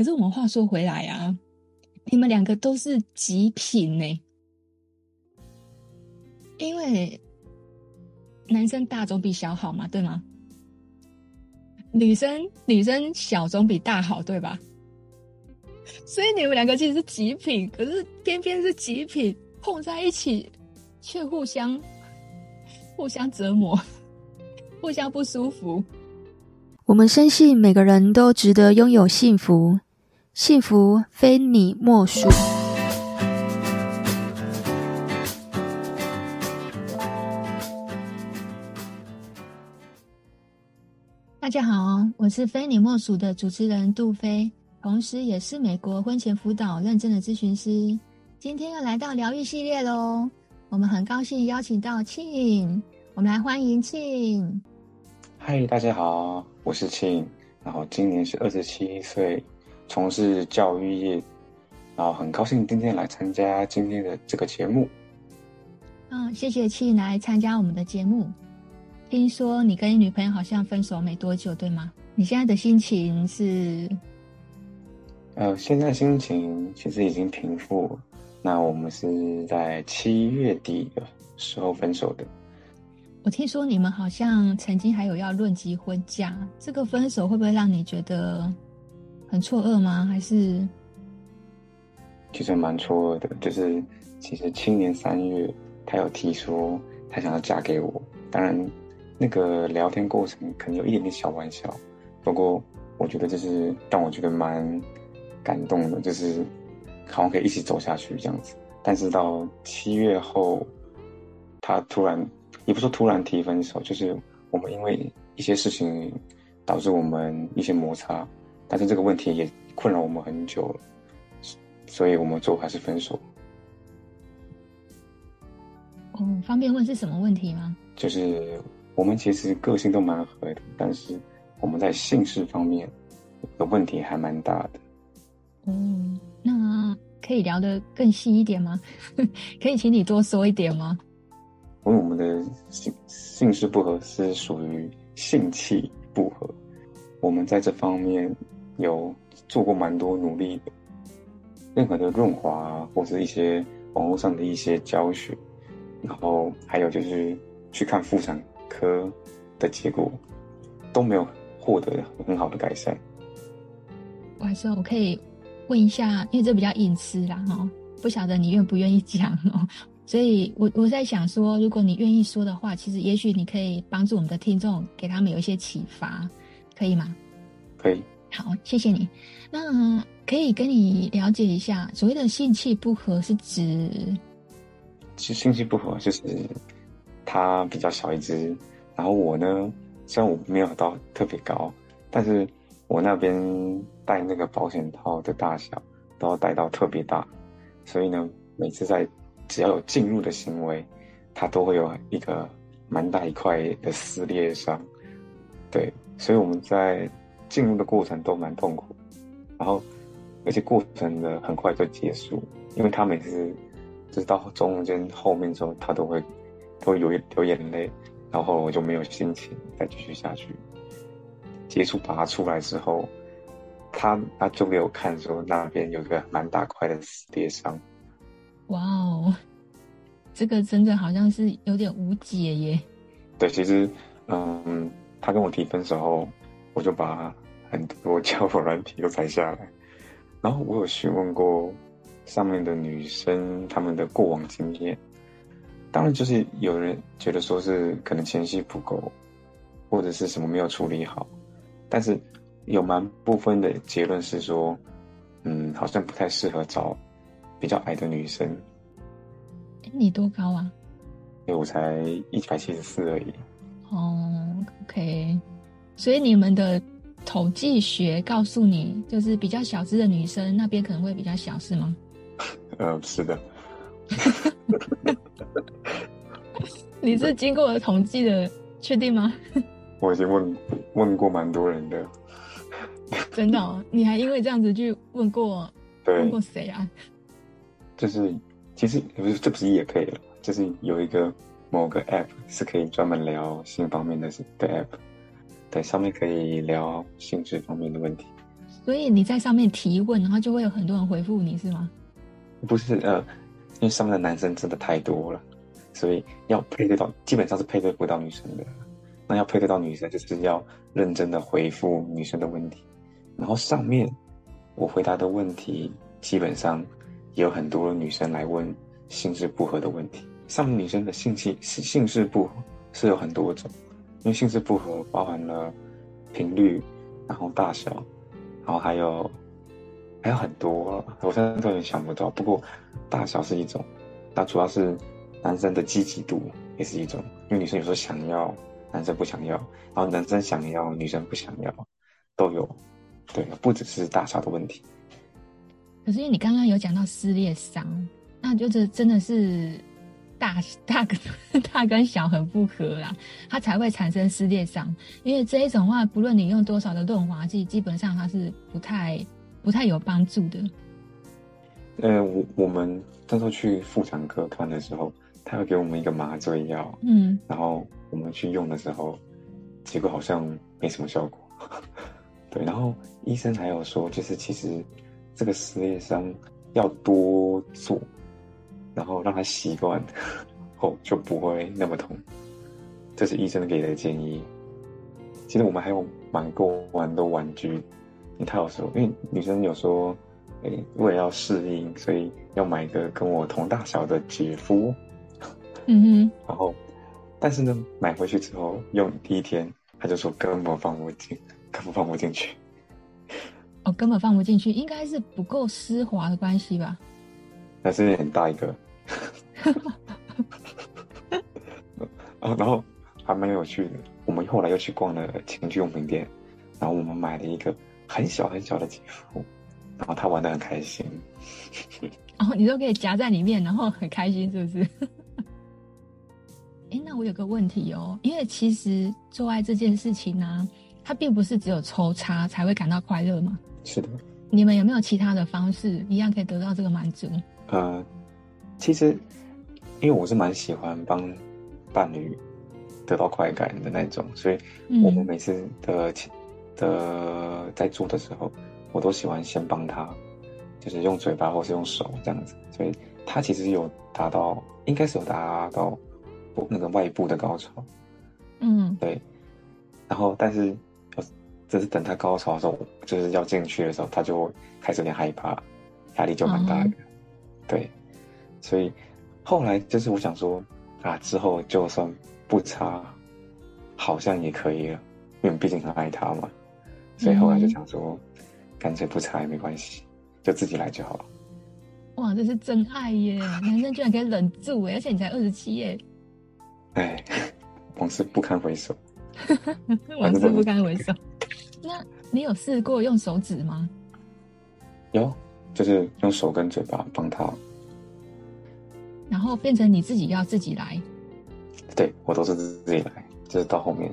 可是我们话说回来啊，你们两个都是极品呢，因为男生大总比小好嘛，对吗？女生女生小总比大好，对吧？所以你们两个其实是极品，可是偏偏是极品碰在一起，却互相互相折磨，互相不舒服。我们深信每个人都值得拥有幸福，幸福非你莫属。大家好，我是非你莫属的主持人杜飞，同时也是美国婚前辅导认证的咨询师。今天又来到疗愈系列喽，我们很高兴邀请到庆，我们来欢迎庆。嗨，大家好，我是庆，然后今年是二十七岁，从事教育业，然后很高兴今天来参加今天的这个节目。嗯，谢谢庆来参加我们的节目。听说你跟你女朋友好像分手没多久，对吗？你现在的心情是？呃，现在心情其实已经平复了。那我们是在七月底的时候分手的。我听说你们好像曾经还有要论及婚嫁，这个分手会不会让你觉得很错愕吗？还是其实蛮错愕的，就是其实青年三月他有提说他想要嫁给我，当然那个聊天过程可能有一点点小玩笑，不过我觉得就是让我觉得蛮感动的，就是好像可以一起走下去这样子。但是到七月后，他突然。也不是说突然提分手，就是我们因为一些事情导致我们一些摩擦，但是这个问题也困扰我们很久了，所以我们最后还是分手。哦，方便问是什么问题吗？就是我们其实个性都蛮合的，但是我们在姓氏方面的问题还蛮大的。哦，那可以聊得更细一点吗？可以请你多说一点吗？因为我们的性性事不合是属于性气不合，我们在这方面有做过蛮多努力的。任何的润滑啊，或者一些网络上的一些教学，然后还有就是去看妇产科的结果，都没有获得很好的改善。我还是我可以问一下，因为这比较隐私啦，哈，不晓得你愿不愿意讲哦。所以我，我我在想说，如果你愿意说的话，其实也许你可以帮助我们的听众，给他们有一些启发，可以吗？可以。好，谢谢你。那可以跟你了解一下，所谓的性气不合是指？其性气不合就是他比较小一只，然后我呢，虽然我没有到特别高，但是我那边戴那个保险套的大小都要戴到特别大，所以呢，每次在只要有进入的行为，它都会有一个蛮大一块的撕裂伤，对，所以我们在进入的过程都蛮痛苦，然后而且过程的很快就结束，因为他每次就是到中间后面之后，他都会都会有流眼泪，然后我就没有心情再继续下去。结束拔出来之后，他他就给我看说那边有个蛮大块的撕裂伤。哇哦，这个真的好像是有点无解耶。对，其实，嗯，他跟我提分手后，我就把很多交友软体都拆下来，然后我有询问过上面的女生她们的过往经验，当然就是有人觉得说是可能前戏不够，或者是什么没有处理好，但是有蛮部分的结论是说，嗯，好像不太适合找。比较矮的女生，你多高啊？因为我才一百七十四而已。哦，OK，所以你们的统计学告诉你，就是比较小只的女生那边可能会比较小，是吗？呃，是的。你是经过了统计的，确定吗？我已经问问过蛮多人的。真的哦？你还因为这样子去问过？对，问过谁啊？就是，其实不是，这不是也可以了。就是有一个某个 app 是可以专门聊性方面的的 app，对，上面可以聊性质方面的问题。所以你在上面提问，然后就会有很多人回复你是吗？不是，呃，因为上面的男生真的太多了，所以要配对到，基本上是配对不到女生的。那要配对到女生，就是要认真的回复女生的问题。然后上面我回答的问题，基本上也有很多女生来问性质不合的问题。上面女生的性器性质不合是有很多种，因为性质不合包含了频率，然后大小，然后还有。还有很多，我现在都有点想不到。不过，大小是一种，那主要是男生的积极度也是一种，因为女生有时候想要，男生不想要，然后男生想要，女生不想要，都有。对，不只是大小的问题。可是因为你刚刚有讲到撕裂伤，那就是真的是大大跟大跟小很不合啦，它才会产生撕裂伤。因为这一种话，不论你用多少的润滑剂，基本上它是不太。不太有帮助的。呃，我我们那时候去妇产科看的时候，他会给我们一个麻醉药，嗯，然后我们去用的时候，结果好像没什么效果。对，然后医生还有说，就是其实这个撕裂伤要多做，然后让他习惯后就不会那么痛。这是医生给的建议。其实我们还有蛮多玩的玩具。他有说，因为女生有说，哎、欸，为了要适应，所以要买一个跟我同大小的姐夫。嗯哼。然后，但是呢，买回去之后用第一天，他就说根本放不进，根本放不进去。哦，根本放不进去，应该是不够丝滑的关系吧？那是很大一个。哦，然后还蛮有趣的。我们后来又去逛了情趣用品店，然后我们买了一个。很小很小的姐夫，然后他玩的很开心。哦，你都可以夹在里面，然后很开心，是不是？哎，那我有个问题哦，因为其实做爱这件事情呢、啊，它并不是只有抽插才会感到快乐嘛。是的。你们有没有其他的方式，一样可以得到这个满足？呃，其实，因为我是蛮喜欢帮伴侣得到快感的那种，所以我们每次的。的在做的时候，我都喜欢先帮他，就是用嘴巴或是用手这样子，所以他其实有达到，应该是有达到那个外部的高潮，嗯，对。然后，但是，就是等他高潮的时候，就是要进去的时候，他就开始有点害怕，压力就蛮大的，嗯、对。所以后来就是我想说啊，之后就算不插，好像也可以了，因为毕竟很爱他嘛。所以后来就想说，干脆不插也没关系，就自己来就好了。哇，这是真爱耶！男生居然可以忍住耶，而且你才二十七耶。哎，往事不堪回首。往事不堪回首。那你有试过用手指吗？有，就是用手跟嘴巴帮他。然后变成你自己要自己来。对，我都是自己来，就是到后面，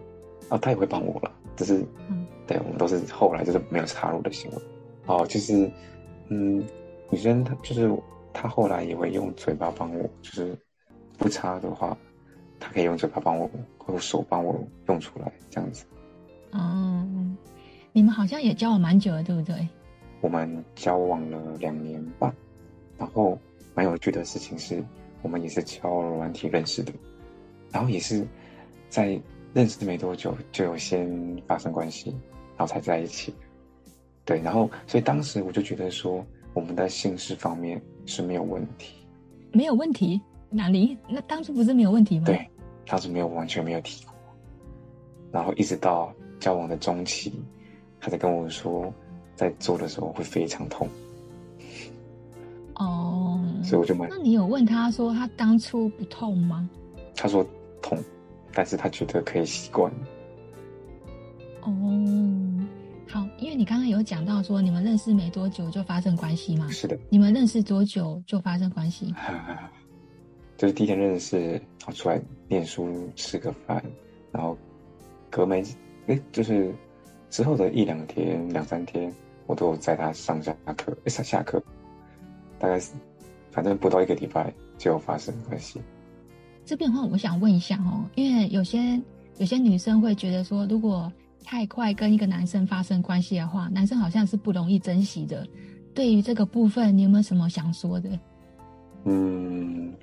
啊，他也会帮我了，就是。嗯对，我们都是后来就是没有插入的行为。哦，就是，嗯，女生她就是她后来也会用嘴巴帮我，就是不插的话，她可以用嘴巴帮我，或者手帮我用出来这样子。嗯，你们好像也交往蛮久了，对不对？我们交往了两年半，然后蛮有趣的事情是，我们也是交友软体认识的，然后也是在认识没多久就有先发生关系。然后才在一起，对，然后所以当时我就觉得说，我们的性事方面是没有问题，没有问题？哪里？那当初不是没有问题吗？对，当时没有，完全没有提过。然后一直到交往的中期，他才跟我说，在做的时候会非常痛。哦，所以我就买，那你有问他说他当初不痛吗？他说痛，但是他觉得可以习惯。哦，好，因为你刚刚有讲到说你们认识没多久就发生关系吗？是的。你们认识多久就发生关系？就是第一天认识，然后出来念书吃个饭，然后隔没哎，就是之后的一两天、两三天，我都有载他上下课，上下课，大概是反正不到一个礼拜就发生关系。这边的话，我想问一下哦，因为有些有些女生会觉得说，如果太快跟一个男生发生关系的话，男生好像是不容易珍惜的。对于这个部分，你有没有什么想说的？嗯，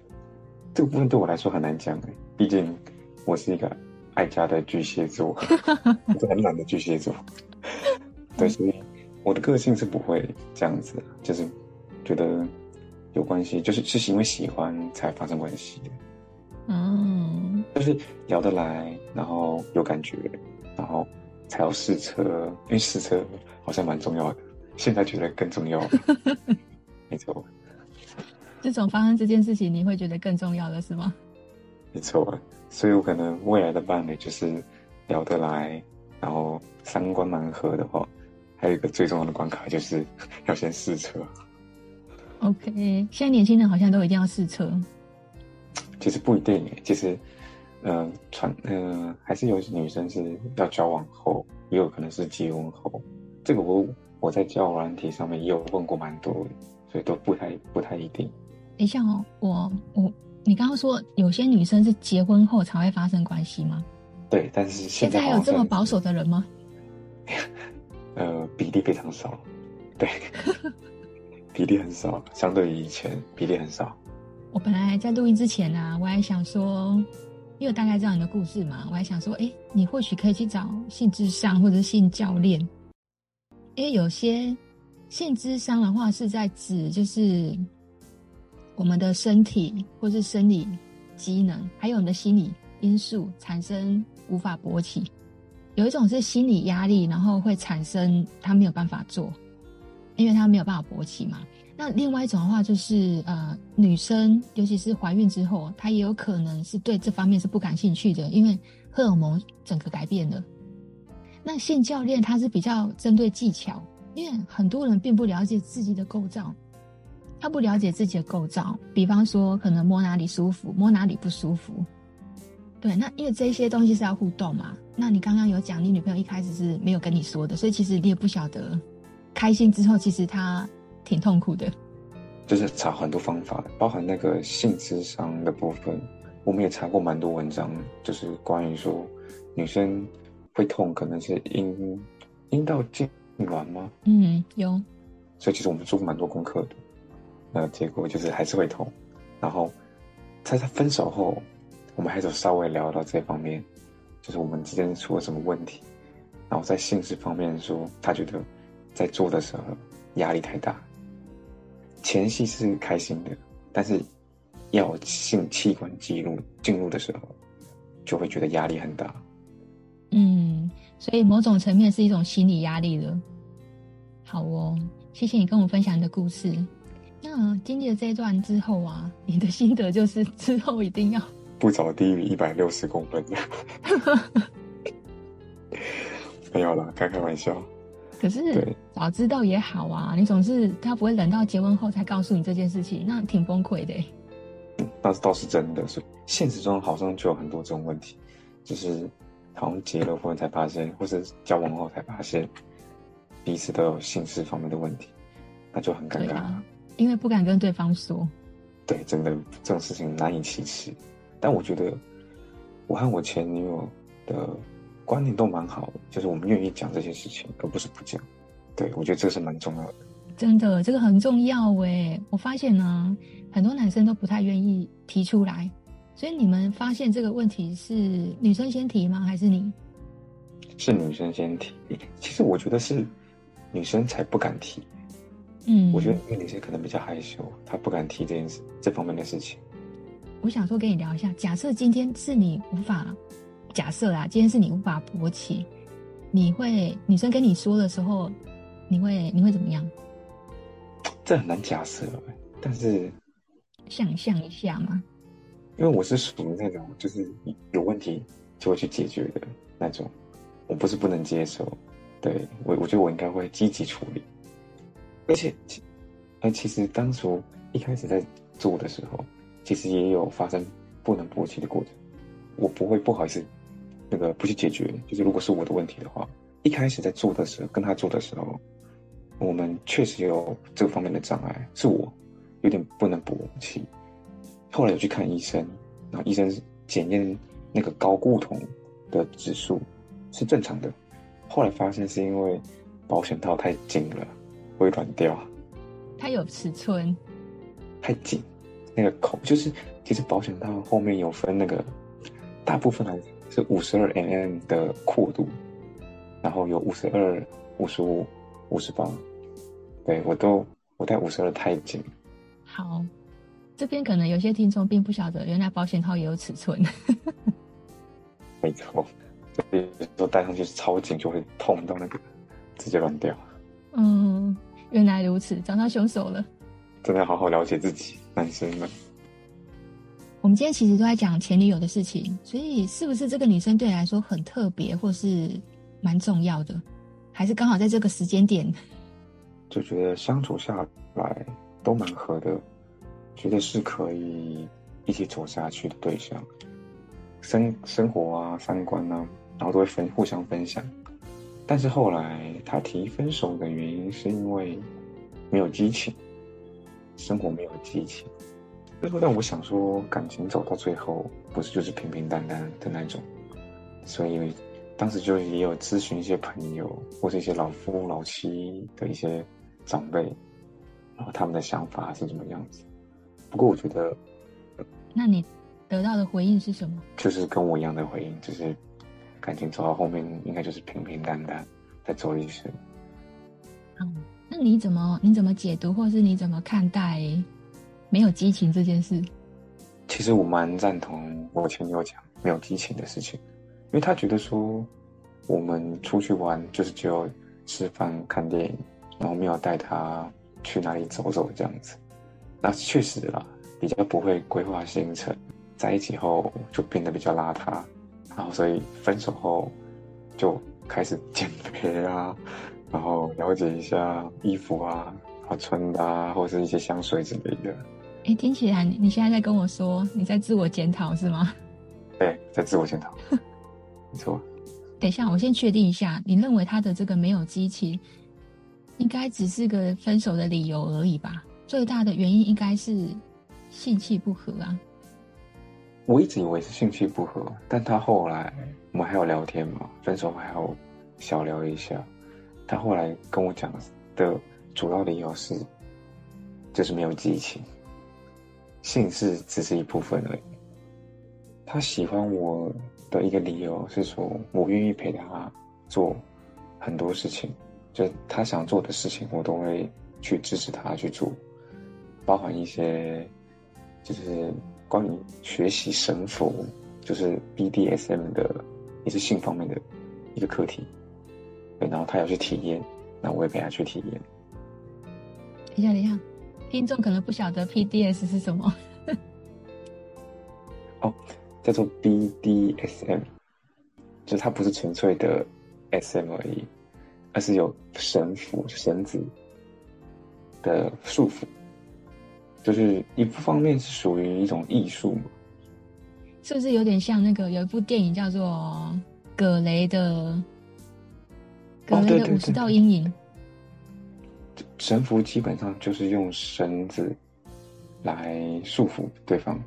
这个部分对我来说很难讲诶，毕竟我是一个爱家的巨蟹座，我是很懒的巨蟹座。对，所以我的个性是不会这样子，就是觉得有关系，就是是因为喜欢才发生关系的。嗯，就是聊得来，然后有感觉，然后才要试车，因为试车好像蛮重要的，现在觉得更重要。没错。这种发生这件事情，你会觉得更重要了是吗？没错，所以我可能未来的伴侣就是聊得来，然后三观蛮合的话，还有一个最重要的关卡就是 要先试车。OK，现在年轻人好像都一定要试车。其实不一定诶，其实，嗯，传，嗯，还是有女生是要交往后，也有可能是结婚后。这个我我在交友软体上面也有问过蛮多的，所以都不太不太一定。等一下哦，我我你刚刚说有些女生是结婚后才会发生关系吗？对，但是现在，现在还有这么保守的人吗？呃，比例非常少，对，比例很少，相对于以前比例很少。我本来在录音之前呢、啊，我还想说，因为大概知道你的故事嘛，我还想说，哎，你或许可以去找性智商或者性教练，因为有些性智商的话是在指就是我们的身体或是生理机能，还有我们的心理因素产生无法勃起。有一种是心理压力，然后会产生他没有办法做，因为他没有办法勃起嘛。那另外一种的话，就是呃，女生尤其是怀孕之后，她也有可能是对这方面是不感兴趣的，因为荷尔蒙整个改变了。那性教练他是比较针对技巧，因为很多人并不了解自己的构造，他不了解自己的构造，比方说可能摸哪里舒服，摸哪里不舒服。对，那因为这些东西是要互动嘛。那你刚刚有讲，你女朋友一开始是没有跟你说的，所以其实你也不晓得，开心之后其实她。挺痛苦的，就是查很多方法，包含那个性智商的部分，我们也查过蛮多文章，就是关于说女生会痛，可能是阴阴道痉挛吗？嗯，有。所以其实我们做过蛮多功课的，那结果就是还是会痛。然后在他分手后，我们还是稍微聊到这方面，就是我们之间出了什么问题。然后在性事方面说，他觉得在做的时候压力太大。前戏是开心的，但是要性器官进入进入的时候，就会觉得压力很大。嗯，所以某种层面是一种心理压力了。好哦，谢谢你跟我分享你的故事。那经历了这一段之后啊，你的心得就是之后一定要不找低于一百六十公分的。没有啦，开开玩笑。可是早知道也好啊，你总是他不会等到结婚后才告诉你这件事情，那挺崩溃的。嗯，那倒是真的，是现实中好像就有很多这种问题，就是好像结了婚才发现，或是交往后才发现彼此都有性事方面的问题，那就很尴尬。啊，因为不敢跟对方说。对，真的这种事情难以启齿。但我觉得我和我前女友的。观念都蛮好的，就是我们愿意讲这些事情，而不是不讲。对，我觉得这个是蛮重要的。真的，这个很重要诶。我发现呢，很多男生都不太愿意提出来。所以你们发现这个问题是女生先提吗？还是你？是女生先提。其实我觉得是女生才不敢提。嗯，我觉得因为女生可能比较害羞，她不敢提这件事，这方面的事情。我想说跟你聊一下，假设今天是你无法。假设啊，今天是你无法勃起，你会女生跟你说的时候，你会你会怎么样？这很难假设，但是想象一下嘛。因为我是属于那种就是有问题就会去解决的那种，我不是不能接受，对，我我觉得我应该会积极处理，而且其而其实当初一开始在做的时候，其实也有发生不能勃起的过程，我不会不好意思。那个不去解决，就是如果是我的问题的话，一开始在做的时候，跟他做的时候，我们确实有这方面的障碍，是我有点不能勃起。后来有去看医生，然后医生检验那个睾固酮的指数是正常的，后来发现是因为保险套太紧了，会软掉。它有尺寸，太紧，那个口就是其实保险套后面有分那个，大部分还是五十二 mm 的阔度，然后有五十二、五十五、五十八，对我都我戴五十二太紧。好，这边可能有些听众并不晓得，原来保险套也有尺寸。没错，所以说戴上去超紧，就会痛到那个直接乱掉。嗯。原来如此，找到凶手了。真的要好好了解自己，男生们。我们今天其实都在讲前女友的事情，所以是不是这个女生对你来说很特别，或是蛮重要的？还是刚好在这个时间点？就觉得相处下来都蛮合的，觉得是可以一起走下去的对象。生生活啊，三观啊，然后都会分互相分享。但是后来他提分手的原因是因为没有激情，生活没有激情。最后让我想说，感情走到最后不是就是平平淡淡的那种。所以当时就也有咨询一些朋友或者一些老夫老妻的一些长辈，然后他们的想法是怎么样子。不过我觉得，那你得到的回应是什么？就是跟我一样的回应，就是。感情走到后面，应该就是平平淡淡，再走一生。嗯，那你怎么你怎么解读，或是你怎么看待没有激情这件事？其实我蛮赞同我前女友讲没有激情的事情，因为他觉得说我们出去玩就是只有吃饭看电影，然后没有带他去哪里走走这样子。那确实啦，比较不会规划行程，在一起后就变得比较邋遢。然后，所以分手后就开始减肥啊，然后了解一下衣服啊、啊穿搭啊，或是一些香水之类的。哎，听起来你现在在跟我说你在自我检讨是吗？对，在自我检讨，没错。等一下，我先确定一下，你认为他的这个没有激情，应该只是个分手的理由而已吧？最大的原因应该是性气不合啊。我一直以为是兴趣不合，但他后来我们还有聊天嘛，分手还要小聊一下。他后来跟我讲的主要理由是，就是没有激情，性是只是一部分而已。他喜欢我的一个理由是说，我愿意陪他做很多事情，就他想做的事情，我都会去支持他去做，包含一些就是。关于学习神佛，就是 BDSM 的，一些性方面的一个课题。对，然后他要去体验，那我也陪他去体验。等一下，等一下，听众可能不晓得 PDS 是什么。哦，叫做 BDSM，就是它不是纯粹的 SM 而已，而是有绳缚、绳子的束缚。就是一方面是属于一种艺术嘛，是不是有点像那个有一部电影叫做《葛雷的葛雷的五十道阴影》？神符基本上就是用绳子来束缚对方，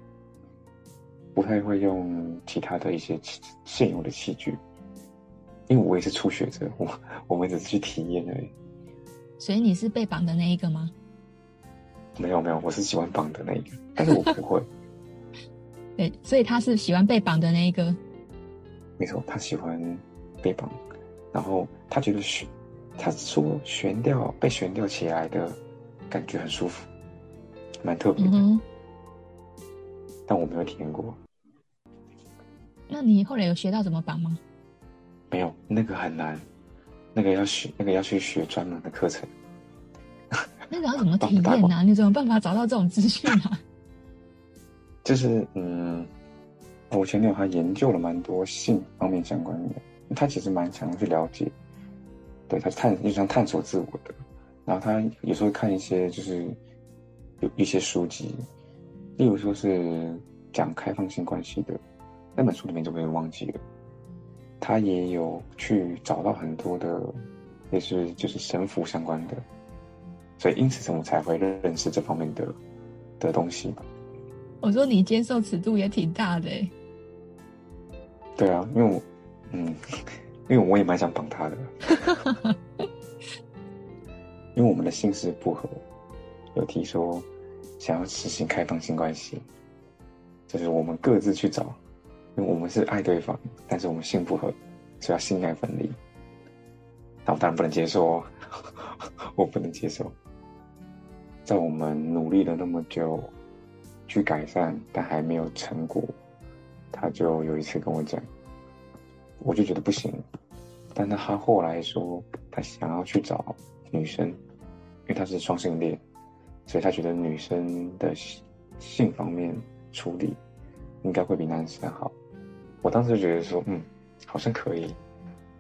不太会用其他的一些现有的器具。因为我也是初学者，我我们只是去体验而已。所以你是被绑的那一个吗？没有没有，我是喜欢绑的那一个，但是我不会。对，所以他是喜欢被绑的那一个。没错，他喜欢被绑，然后他觉得悬，他说悬吊被悬吊起来的感觉很舒服，蛮特别的。嗯。但我没有体验过。那你后来有学到怎么绑吗？没有，那个很难，那个要学，那个要去学专门的课程。那你要怎么体验呢、啊？你怎么办法找到这种资讯啊？就是嗯，我前女友她研究了蛮多性方面相关的，她其实蛮想去了解，对，他探就像探索自我的，然后他有时候看一些就是有一些书籍，例如说是讲开放性关系的那本书里面就被忘记了，他也有去找到很多的，也是就是神父相关的。所以，因此，我才会认识这方面的的东西。我说你接受尺度也挺大的。对啊，因为我，嗯，因为我也蛮想绑他的，因为我们的心事不合，有提说想要实行开放性关系，就是我们各自去找，因为我们是爱对方，但是我们性不合，所以要性爱分离。但我当然不能接受哦，我不能接受。在我们努力了那么久去改善，但还没有成果，他就有一次跟我讲。我就觉得不行，但他后来说他想要去找女生，因为他是双性恋，所以他觉得女生的性方面处理应该会比男生好。我当时就觉得说，嗯，好像可以，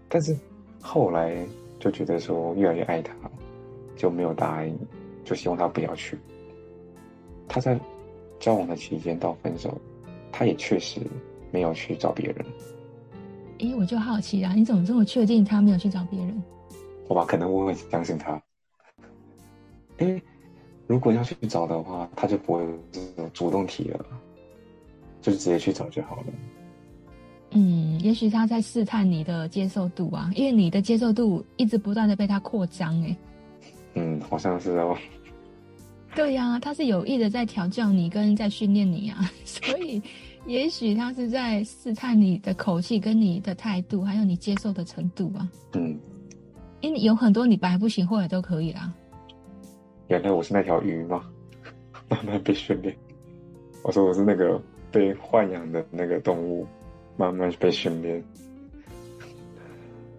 但是后来就觉得说越来越爱他，就没有答应，就希望他不要去。他在交往的期间到分手，他也确实没有去找别人。哎，我就好奇啊，你怎么这么确定他没有去找别人？好吧，可能我会相信他。因为如果要去找的话，他就不会主动提了，就是直接去找就好了。嗯，也许他在试探你的接受度啊，因为你的接受度一直不断的被他扩张。哎，嗯，好像是哦。对呀、啊，他是有意的在调教你，跟在训练你啊，所以。也许他是在试探你的口气、跟你的态度，还有你接受的程度啊。嗯，因为有很多你本来不行，后来都可以啦。原来我是那条鱼吗？慢慢被训练。我说我是那个被豢养的那个动物，慢慢被训练。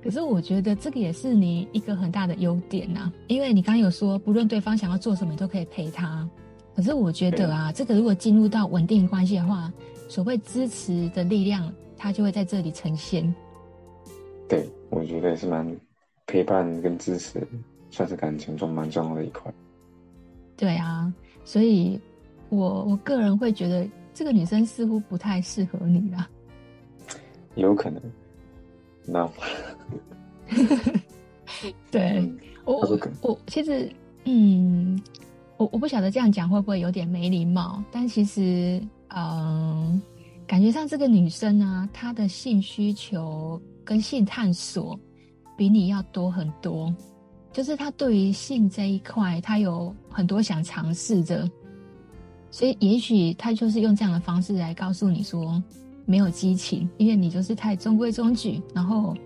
可是我觉得这个也是你一个很大的优点呐、啊，因为你刚刚有说，不论对方想要做什么，你都可以陪他。可是我觉得啊，这个如果进入到稳定关系的话，所谓支持的力量，它就会在这里呈现。对，我觉得也是蛮陪伴跟支持，算是感情中蛮重要的一块。对啊，所以我我个人会觉得这个女生似乎不太适合你啦。有可能。那。对，嗯、我我我其实嗯，我我不晓得这样讲会不会有点没礼貌，但其实。嗯，感觉上这个女生啊，她的性需求跟性探索比你要多很多。就是她对于性这一块，她有很多想尝试的，所以也许她就是用这样的方式来告诉你说，没有激情，因为你就是太中规中矩，然后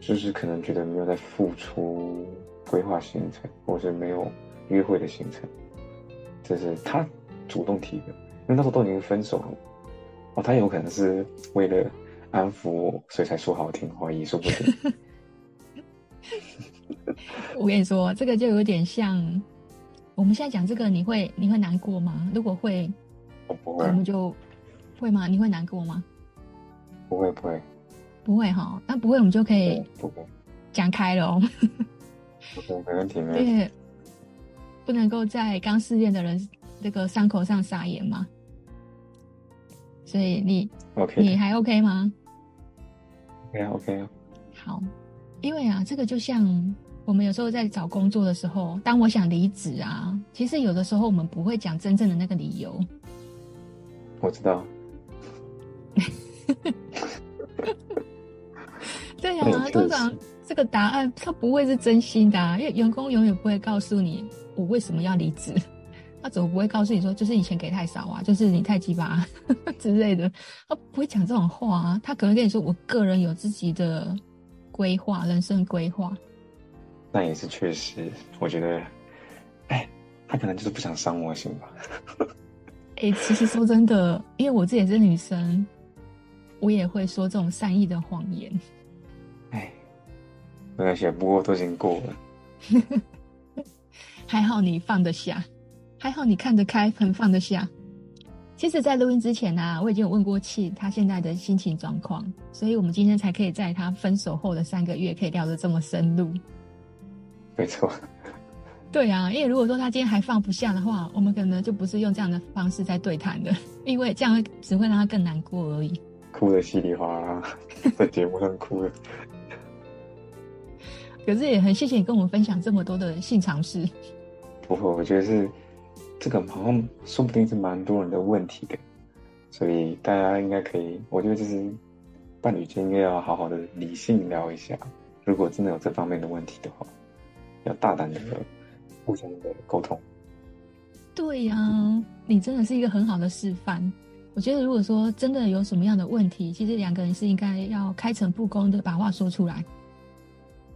就是可能觉得没有在付出规划行程，或是没有约会的行程，这是他主动提的。因为那时候都已经分手了，哦，他有可能是为了安抚我，所以才说好听话，也说不定。我跟你说，这个就有点像我们现在讲这个，你会你会难过吗？如果会，我不会，我们就会吗？你会难过吗？不会，不会，不会哈。那不会，我们就可以不会讲开了。不会，没问题，没问题。对，不能够在刚失恋的人这个伤口上撒盐吗？所以你，OK，你还 OK 吗？OK 啊，OK 啊。好，因为啊，这个就像我们有时候在找工作的时候，当我想离职啊，其实有的时候我们不会讲真正的那个理由。我知道。对呀、啊，通常这个答案他不会是真心的、啊，因为员工永远不会告诉你我为什么要离职。他怎么不会告诉你说，就是以前给太少啊，就是你太鸡巴 之类的？他不会讲这种话啊，他可能跟你说，我个人有自己的规划，人生规划。那也是确实，我觉得，哎，他可能就是不想伤我心吧。哎，其实说真的，因为我自己也是女生，我也会说这种善意的谎言。哎，没关系，不过都已经过了。还好你放得下。还好你看得开，很放得下。其实，在录音之前呢、啊，我已经有问过气他现在的心情状况，所以我们今天才可以在他分手后的三个月，可以聊得这么深入。没错。对啊，因为如果说他今天还放不下的话，我们可能就不是用这样的方式在对谈的，因为这样只会让他更难过而已。哭得稀里哗啦，在节目上哭了。可是也很谢谢你跟我们分享这么多的性尝试。不会，我觉得是。这个好像说不定是蛮多人的问题的，所以大家应该可以，我觉得就是伴侣间应该要好好的理性聊一下。如果真的有这方面的问题的话，要大胆的互相的沟通。对呀、啊，你真的是一个很好的示范。我觉得，如果说真的有什么样的问题，其实两个人是应该要开诚布公的把话说出来。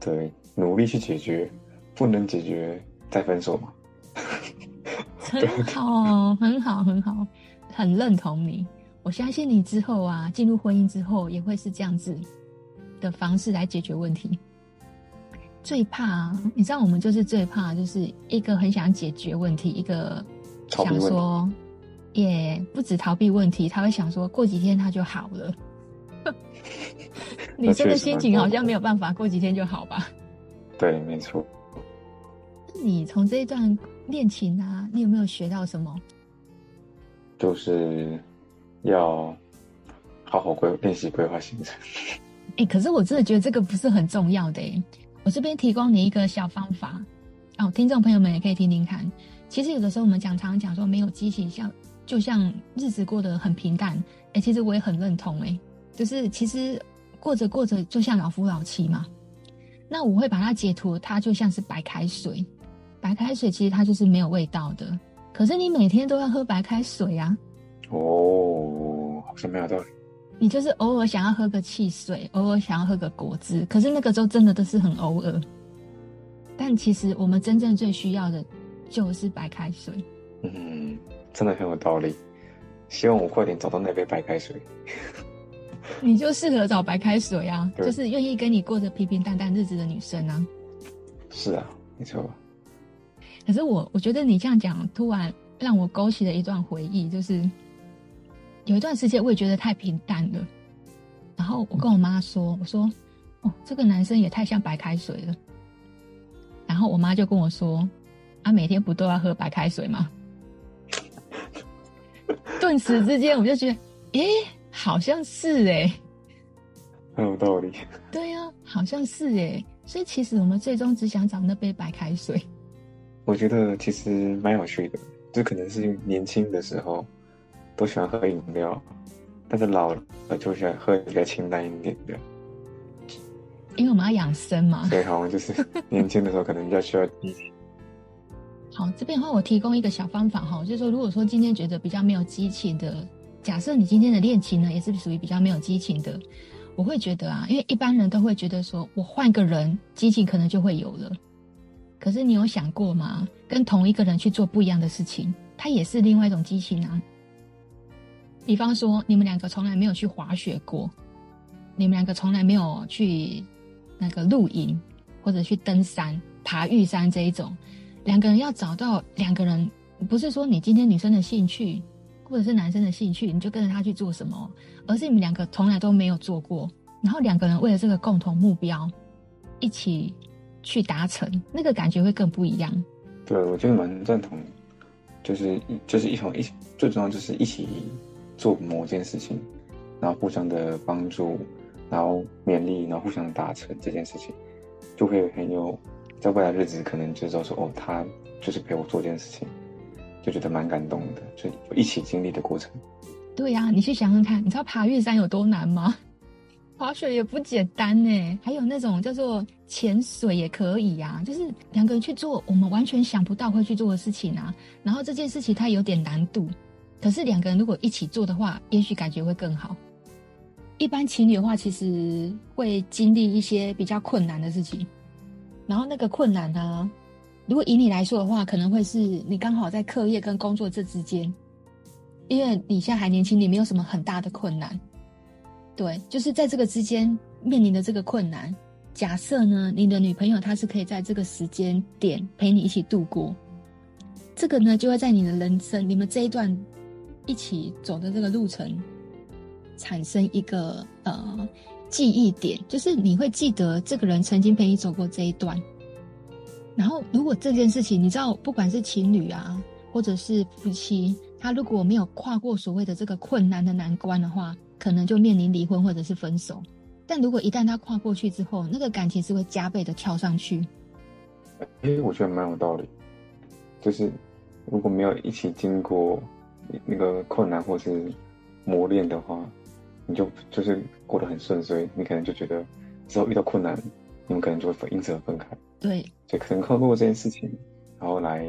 对，努力去解决，不能解决再分手嘛。很好，很好，很好，很认同你。我相信你之后啊，进入婚姻之后也会是这样子的方式来解决问题。最怕，你知道，我们就是最怕，就是一个很想解决问题，一个想说，也不止逃避问题，他会想说过几天他就好了。女生的心情好像没有办法过几天就好吧？对，没错。你从这一段恋情啊，你有没有学到什么？就是要好好规练习规划行程。哎、欸，可是我真的觉得这个不是很重要的、欸。我这边提供你一个小方法哦，听众朋友们也可以听听看。其实有的时候我们讲常常讲说没有激情，像就像日子过得很平淡。哎、欸，其实我也很认同、欸。哎，就是其实过着过着就像老夫老妻嘛。那我会把它解读，它就像是白开水。白开水其实它就是没有味道的，可是你每天都要喝白开水啊。哦，好像没有道理。你就是偶尔想要喝个汽水，偶尔想要喝个果汁，可是那个时候真的都是很偶尔。但其实我们真正最需要的就是白开水。嗯，真的很有道理。希望我快点找到那杯白开水。你就适合找白开水啊，就是愿意跟你过着平平淡淡日子的女生啊。是啊，没错。可是我我觉得你这样讲，突然让我勾起了一段回忆，就是有一段时间我也觉得太平淡了。然后我跟我妈说：“我说，哦，这个男生也太像白开水了。”然后我妈就跟我说：“啊，每天不都要喝白开水吗？” 顿时之间，我就觉得，诶，好像是诶，很有道理。对呀，好像是诶。所以其实我们最终只想找那杯白开水。我觉得其实蛮有趣的，就可能是年轻的时候都喜欢喝饮料，但是老了就喜欢喝比较清淡一点的。因为我们要养生嘛。对，好像就是年轻的时候可能比较需要。好，这边的话我提供一个小方法哈，就是说如果说今天觉得比较没有激情的，假设你今天的恋情呢也是属于比较没有激情的，我会觉得啊，因为一般人都会觉得说我换个人，激情可能就会有了。可是你有想过吗？跟同一个人去做不一样的事情，他也是另外一种激情啊。比方说，你们两个从来没有去滑雪过，你们两个从来没有去那个露营，或者去登山、爬玉山这一种，两个人要找到两个人，不是说你今天女生的兴趣，或者是男生的兴趣，你就跟着他去做什么，而是你们两个从来都没有做过，然后两个人为了这个共同目标，一起。去达成那个感觉会更不一样。对，我觉得蛮赞同，就是就是一同一，最重要就是一起做某件事情，然后互相的帮助，然后勉励，然后互相达成这件事情，就会很有在未来日子可能就知道说哦，他就是陪我做这件事情，就觉得蛮感动的，就一起经历的过程。对呀、你去想想看，你知道爬玉山有多难吗？滑雪也不简单呢，还有那种叫做潜水也可以呀、啊，就是两个人去做我们完全想不到会去做的事情啊。然后这件事情它有点难度，可是两个人如果一起做的话，也许感觉会更好。一般情侣的话，其实会经历一些比较困难的事情，然后那个困难呢，如果以你来说的话，可能会是你刚好在课业跟工作这之间，因为你现在还年轻，你没有什么很大的困难。对，就是在这个之间面临的这个困难。假设呢，你的女朋友她是可以在这个时间点陪你一起度过，这个呢就会在你的人生，你们这一段一起走的这个路程，产生一个呃记忆点，就是你会记得这个人曾经陪你走过这一段。然后，如果这件事情你知道，不管是情侣啊，或者是夫妻，他如果没有跨过所谓的这个困难的难关的话。可能就面临离婚或者是分手，但如果一旦他跨过去之后，那个感情是会加倍的跳上去。哎、我觉得蛮有道理。就是如果没有一起经过那个困难或是磨练的话，你就就是过得很顺遂，你可能就觉得之后遇到困难，你们可能就会分因此而分开。对，所以可能透过这件事情，然后来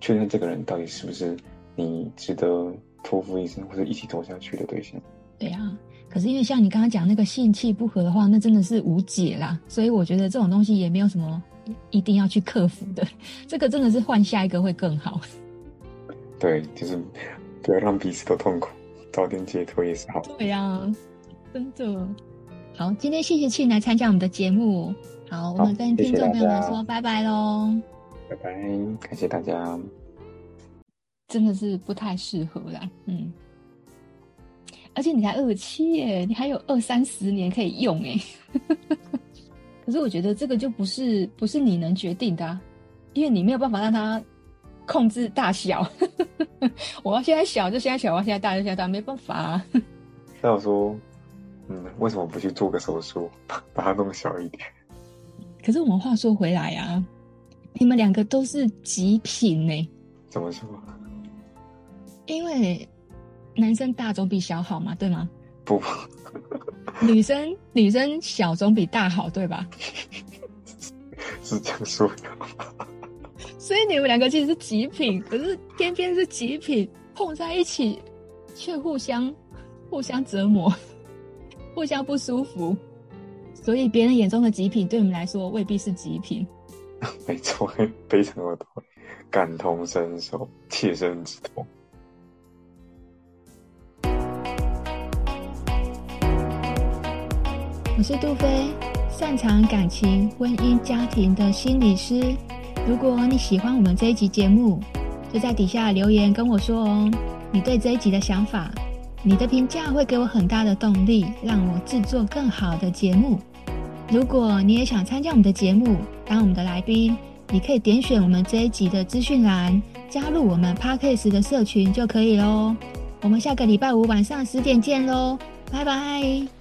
确认这个人到底是不是你值得托付一生或者一起走下去的对象。对啊，可是因为像你刚刚讲那个性气不合的话，那真的是无解啦。所以我觉得这种东西也没有什么一定要去克服的，这个真的是换下一个会更好。对，就是不要让彼此都痛苦，早点解脱也是好。对呀、啊，真的。好，今天谢谢庆来参加我们的节目。好，我们跟听众朋友们说拜拜喽。拜拜，感谢大家。真的是不太适合啦，嗯。而且你才二十七耶，你还有二三十年可以用哎。可是我觉得这个就不是不是你能决定的啊，因为你没有办法让它控制大小。我要现在小就现在小，我要现在大就现在大，没办法啊。那我说，嗯，为什么不去做个手术，把把它弄小一点？可是我们话说回来啊，你们两个都是极品呢。怎么说？因为。男生大总比小好嘛，对吗？不，女生女生小总比大好，对吧？是这样说的。所以你们两个其实是极品，可是偏偏是极品碰在一起，却互相互相折磨，互相不舒服。所以别人眼中的极品，对我们来说未必是极品。没错，非常有道理，感同身受，切身之痛。我是杜飞，擅长感情、婚姻、家庭的心理师。如果你喜欢我们这一集节目，就在底下留言跟我说哦，你对这一集的想法，你的评价会给我很大的动力，让我制作更好的节目。如果你也想参加我们的节目，当我们的来宾，你可以点选我们这一集的资讯栏，加入我们 Podcast 的社群就可以喽。我们下个礼拜五晚上十点见喽，拜拜。